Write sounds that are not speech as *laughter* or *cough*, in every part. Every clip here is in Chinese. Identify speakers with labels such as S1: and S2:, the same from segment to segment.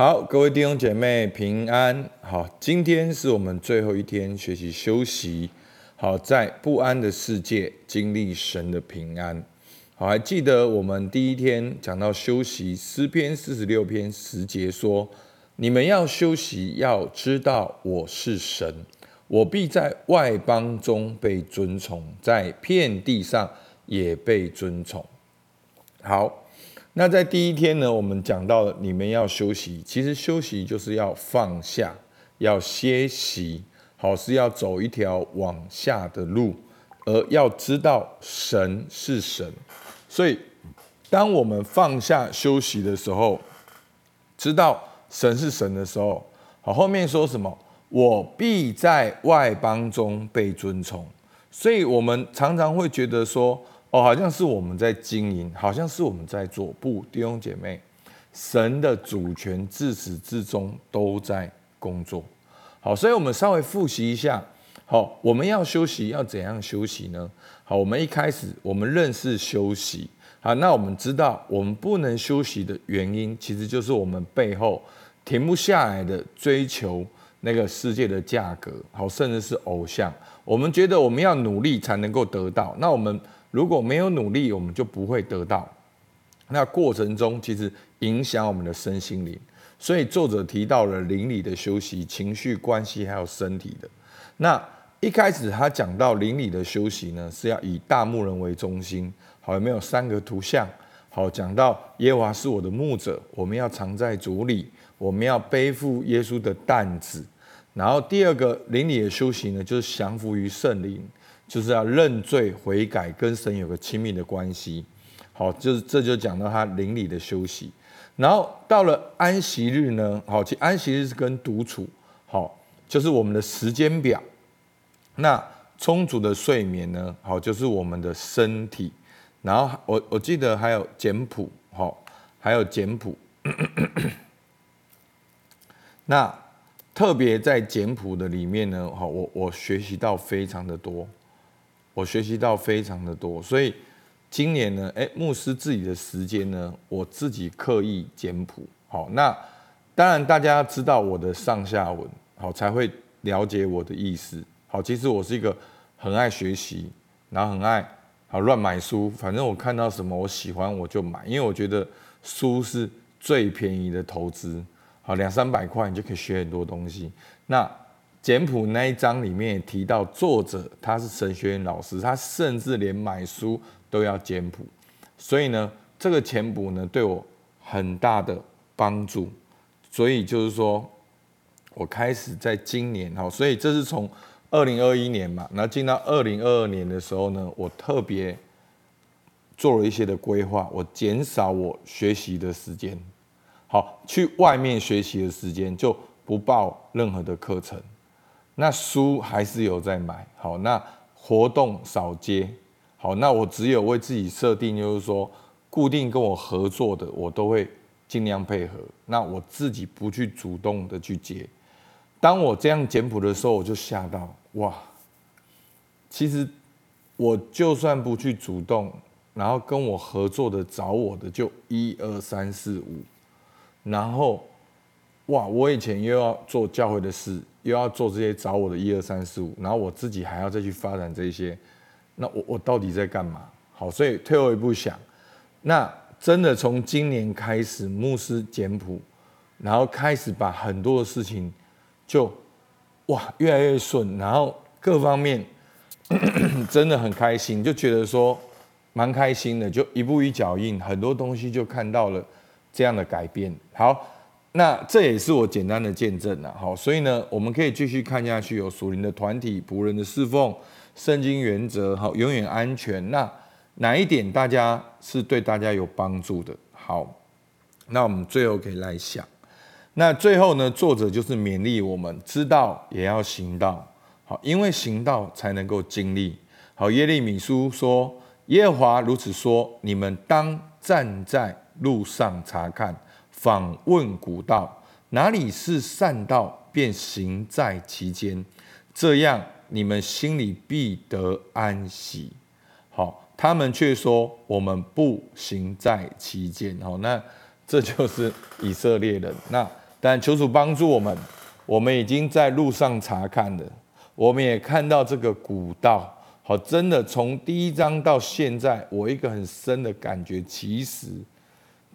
S1: 好，各位弟兄姐妹平安。好，今天是我们最后一天学习休息。好，在不安的世界经历神的平安。好，还记得我们第一天讲到休息，诗篇四十六篇十节说：“你们要休息，要知道我是神，我必在外邦中被尊崇，在遍地上也被尊崇。”好。那在第一天呢，我们讲到你们要休息，其实休息就是要放下，要歇息，好是要走一条往下的路，而要知道神是神。所以，当我们放下休息的时候，知道神是神的时候，好后面说什么？我必在外邦中被尊崇。所以我们常常会觉得说。哦，好像是我们在经营，好像是我们在做。不，弟兄姐妹，神的主权自始至终都在工作。好，所以我们稍微复习一下。好，我们要休息，要怎样休息呢？好，我们一开始我们认识休息。好，那我们知道我们不能休息的原因，其实就是我们背后停不下来的追求那个世界的价格，好，甚至是偶像。我们觉得我们要努力才能够得到。那我们。如果没有努力，我们就不会得到。那过程中其实影响我们的身心灵，所以作者提到了邻里的休息、情绪关系还有身体的。那一开始他讲到邻里的休息呢，是要以大牧人为中心。好，有没有三个图像？好，讲到耶和华是我的牧者，我们要藏在主里，我们要背负耶稣的担子。然后第二个邻里的休息呢，就是降服于圣灵。就是要认罪悔改，跟神有个亲密的关系。好，就是这就讲到他邻里的休息。然后到了安息日呢，好，其实安息日是跟独处，好，就是我们的时间表。那充足的睡眠呢，好，就是我们的身体。然后我我记得还有简谱，好，还有简谱。*coughs* 那特别在简谱的里面呢，好，我我学习到非常的多。我学习到非常的多，所以今年呢，哎，牧师自己的时间呢，我自己刻意简朴。好，那当然大家知道我的上下文，好才会了解我的意思。好，其实我是一个很爱学习，然后很爱好乱买书，反正我看到什么我喜欢我就买，因为我觉得书是最便宜的投资。好，两三百块你就可以学很多东西。那简谱那一章里面也提到，作者他是神学院老师，他甚至连买书都要简谱，所以呢，这个简谱呢对我很大的帮助。所以就是说，我开始在今年哈，所以这是从二零二一年嘛，然后进到二零二二年的时候呢，我特别做了一些的规划，我减少我学习的时间，好，去外面学习的时间就不报任何的课程。那书还是有在买，好，那活动少接，好，那我只有为自己设定，就是说固定跟我合作的，我都会尽量配合。那我自己不去主动的去接。当我这样简朴的时候，我就吓到，哇！其实我就算不去主动，然后跟我合作的找我的就一二三四五，然后哇，我以前又要做教会的事。又要做这些找我的一二三四五，然后我自己还要再去发展这些，那我我到底在干嘛？好，所以退后一步想，那真的从今年开始，牧师简谱，然后开始把很多的事情就哇越来越顺，然后各方面 *coughs* 真的很开心，就觉得说蛮开心的，就一步一脚印，很多东西就看到了这样的改变。好。那这也是我简单的见证了，好，所以呢，我们可以继续看下去，有属灵的团体、仆人的侍奉、圣经原则，好，永远安全。那哪一点大家是对大家有帮助的？好，那我们最后可以来想，那最后呢，作者就是勉励我们，知道也要行道，好，因为行道才能够经历。好，耶利米书说，耶和华如此说，你们当站在路上查看。访问古道，哪里是善道，便行在其间，这样你们心里必得安息。好，他们却说我们不行在其间。好，那这就是以色列人。那但求主帮助我们，我们已经在路上查看了，我们也看到这个古道。好，真的从第一章到现在，我一个很深的感觉，其实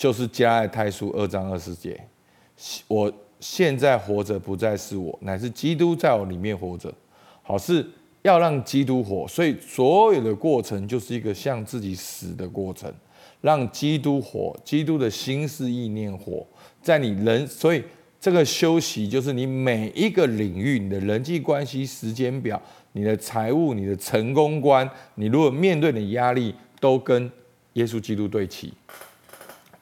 S1: 就是加爱太书二章二十节。我现在活着不再是我，乃是基督在我里面活着。好，是要让基督活，所以所有的过程就是一个向自己死的过程，让基督活，基督的心思意念活在你人。所以这个休息就是你每一个领域，你的人际关系时间表。你的财务、你的成功观，你如果面对的压力都跟耶稣基督对齐，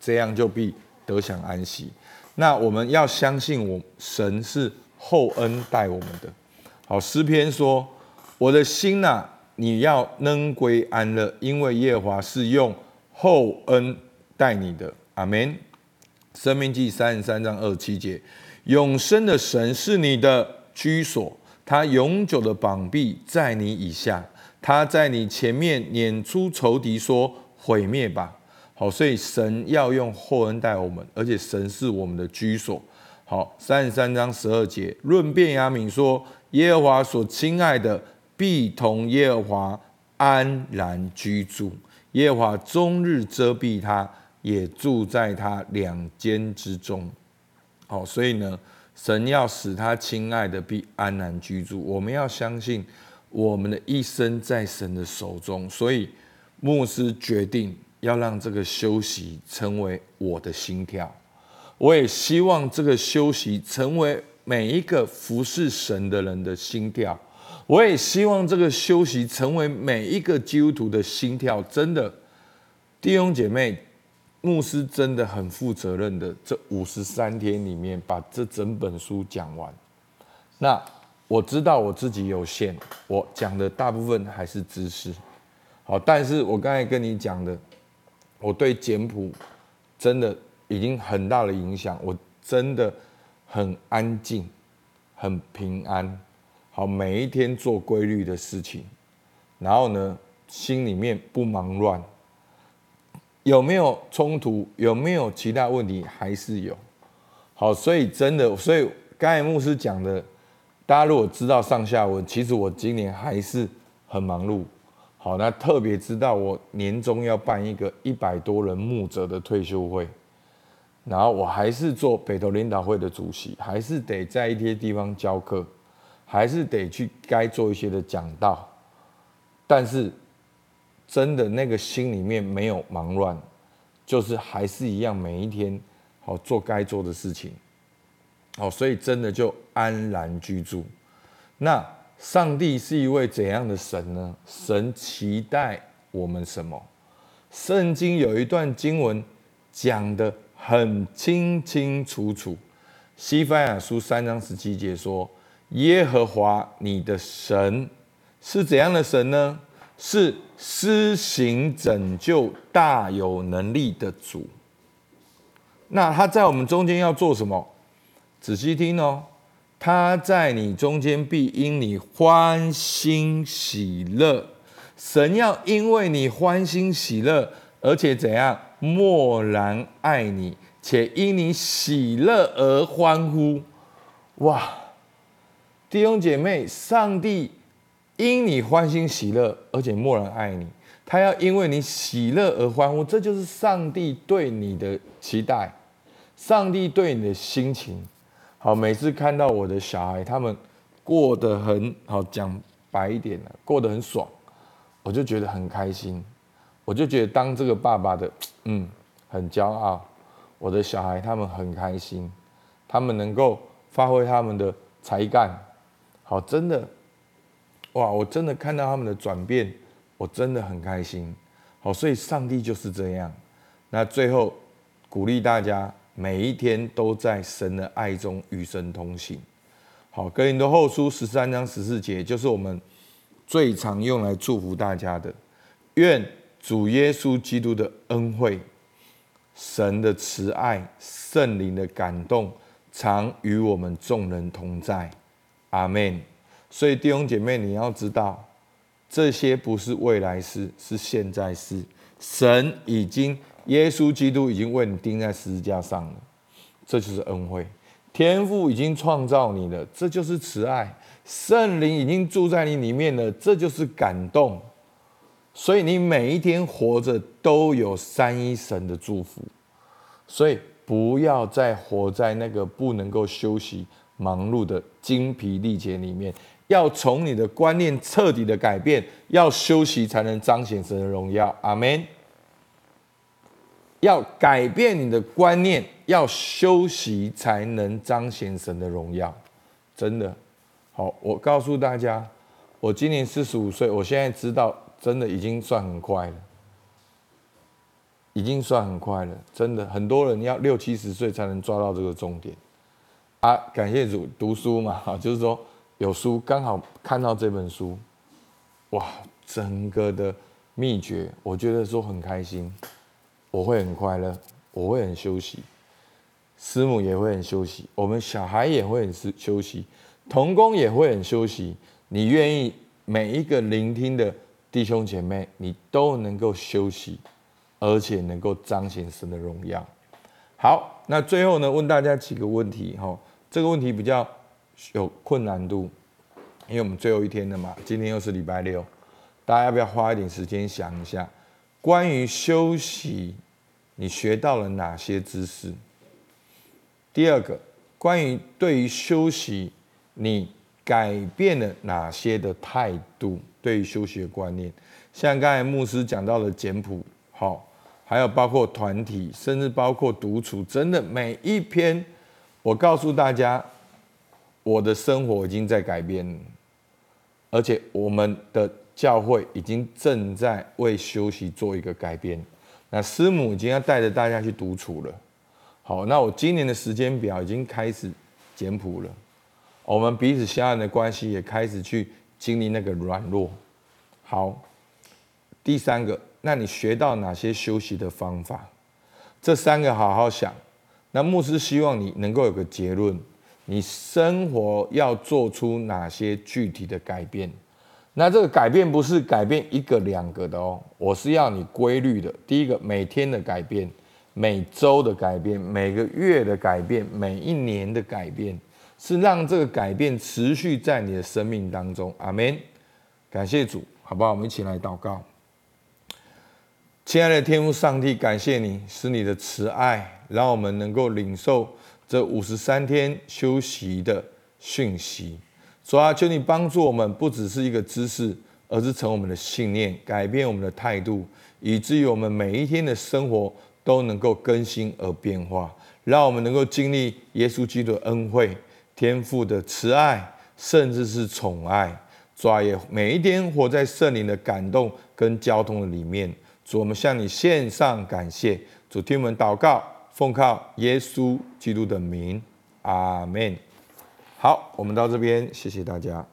S1: 这样就必得享安息。那我们要相信，我神是厚恩待我们的。好，诗篇说：“我的心呐，你要能归安乐，因为耶和华是用厚恩待你的。”阿门。生命记三十三章二十七节：“永生的神是你的居所。”他永久的膀臂在你以下，他在你前面撵出仇敌，说毁灭吧。好，所以神要用厚恩待我们，而且神是我们的居所。好，三十三章十二节，论便雅悯说，耶和华所亲爱的必同耶和华安然居住，耶和华终日遮蔽他，也住在他两间之中。好，所以呢。神要使他亲爱的必安然居住，我们要相信我们的一生在神的手中，所以牧师决定要让这个休息成为我的心跳。我也希望这个休息成为每一个服侍神的人的心跳。我也希望这个休息成为每一个基督徒的心跳。真的，弟兄姐妹。牧师真的很负责任的，这五十三天里面把这整本书讲完。那我知道我自己有限，我讲的大部分还是知识。好，但是我刚才跟你讲的，我对简谱真的已经很大的影响。我真的很安静，很平安。好，每一天做规律的事情，然后呢，心里面不忙乱。有没有冲突？有没有其他问题？还是有。好，所以真的，所以刚才牧师讲的，大家如果知道上下文，其实我今年还是很忙碌。好，那特别知道我年终要办一个一百多人牧者的退休会，然后我还是做北投领导会的主席，还是得在一些地方教课，还是得去该做一些的讲道，但是。真的那个心里面没有忙乱，就是还是一样每一天好做该做的事情，好，所以真的就安然居住。那上帝是一位怎样的神呢？神期待我们什么？圣经有一段经文讲的很清清楚楚，西番雅书三章十七节说：“耶和华你的神是怎样的神呢？”是施行拯救大有能力的主。那他在我们中间要做什么？仔细听哦，他在你中间必因你欢欣喜乐。神要因为你欢欣喜乐，而且怎样？默然爱你，且因你喜乐而欢呼。哇，弟兄姐妹，上帝。因你欢欣喜乐，而且默然爱你，他要因为你喜乐而欢呼，这就是上帝对你的期待，上帝对你的心情。好，每次看到我的小孩他们过得很好，讲白一点，过得很爽，我就觉得很开心，我就觉得当这个爸爸的，*tsk* 嗯，很骄傲。我的小孩他们很开心，他们能够发挥他们的才干，好，真的。哇！我真的看到他们的转变，我真的很开心。好，所以上帝就是这样。那最后鼓励大家，每一天都在神的爱中与神同行。好，哥林多后书十三章十四节，就是我们最常用来祝福大家的。愿主耶稣基督的恩惠、神的慈爱、圣灵的感动，常与我们众人同在。阿门。所以弟兄姐妹，你要知道，这些不是未来事，是现在事。神已经，耶稣基督已经为你钉在十字架上了，这就是恩惠。天父已经创造你了，这就是慈爱。圣灵已经住在你里面了，这就是感动。所以你每一天活着都有三一神的祝福。所以不要再活在那个不能够休息、忙碌的精疲力竭里面。要从你的观念彻底的改变，要休息才能彰显神的荣耀。阿门。要改变你的观念，要休息才能彰显神的荣耀。真的，好，我告诉大家，我今年四十五岁，我现在知道，真的已经算很快了，已经算很快了。真的，很多人要六七十岁才能抓到这个重点。啊，感谢主，读书嘛，*laughs* 就是说。有书刚好看到这本书，哇，整个的秘诀，我觉得说很开心，我会很快乐，我会很休息，师母也会很休息，我们小孩也会很休休息，童工也会很休息。你愿意每一个聆听的弟兄姐妹，你都能够休息，而且能够彰显神的荣耀。好，那最后呢，问大家几个问题哈，这个问题比较。有困难度，因为我们最后一天了嘛，今天又是礼拜六，大家要不要花一点时间想一下，关于休息，你学到了哪些知识？第二个，关于对于休息，你改变了哪些的态度？对于休息的观念，像刚才牧师讲到的简谱，好，还有包括团体，甚至包括独处，真的每一篇，我告诉大家。我的生活已经在改变，而且我们的教会已经正在为休息做一个改变。那师母已经要带着大家去独处了。好，那我今年的时间表已经开始简谱了。我们彼此相爱的关系也开始去经历那个软弱。好，第三个，那你学到哪些休息的方法？这三个好好想。那牧师希望你能够有个结论。你生活要做出哪些具体的改变？那这个改变不是改变一个两个的哦，我是要你规律的。第一个，每天的改变，每周的改变，每个月的改变，每一年的改变，是让这个改变持续在你的生命当中。阿门。感谢主，好不好？我们一起来祷告。亲爱的天父上帝，感谢你，是你的慈爱，让我们能够领受。这五十三天休息的讯息，主啊，求你帮助我们，不只是一个知识，而是成我们的信念，改变我们的态度，以至于我们每一天的生活都能够更新而变化，让我们能够经历耶稣基督的恩惠、天父的慈爱，甚至是宠爱。主啊，也每一天活在圣灵的感动跟交通的里面。主，我们向你献上感谢。主，听我们祷告。奉靠耶稣基督的名，阿门。好，我们到这边，谢谢大家。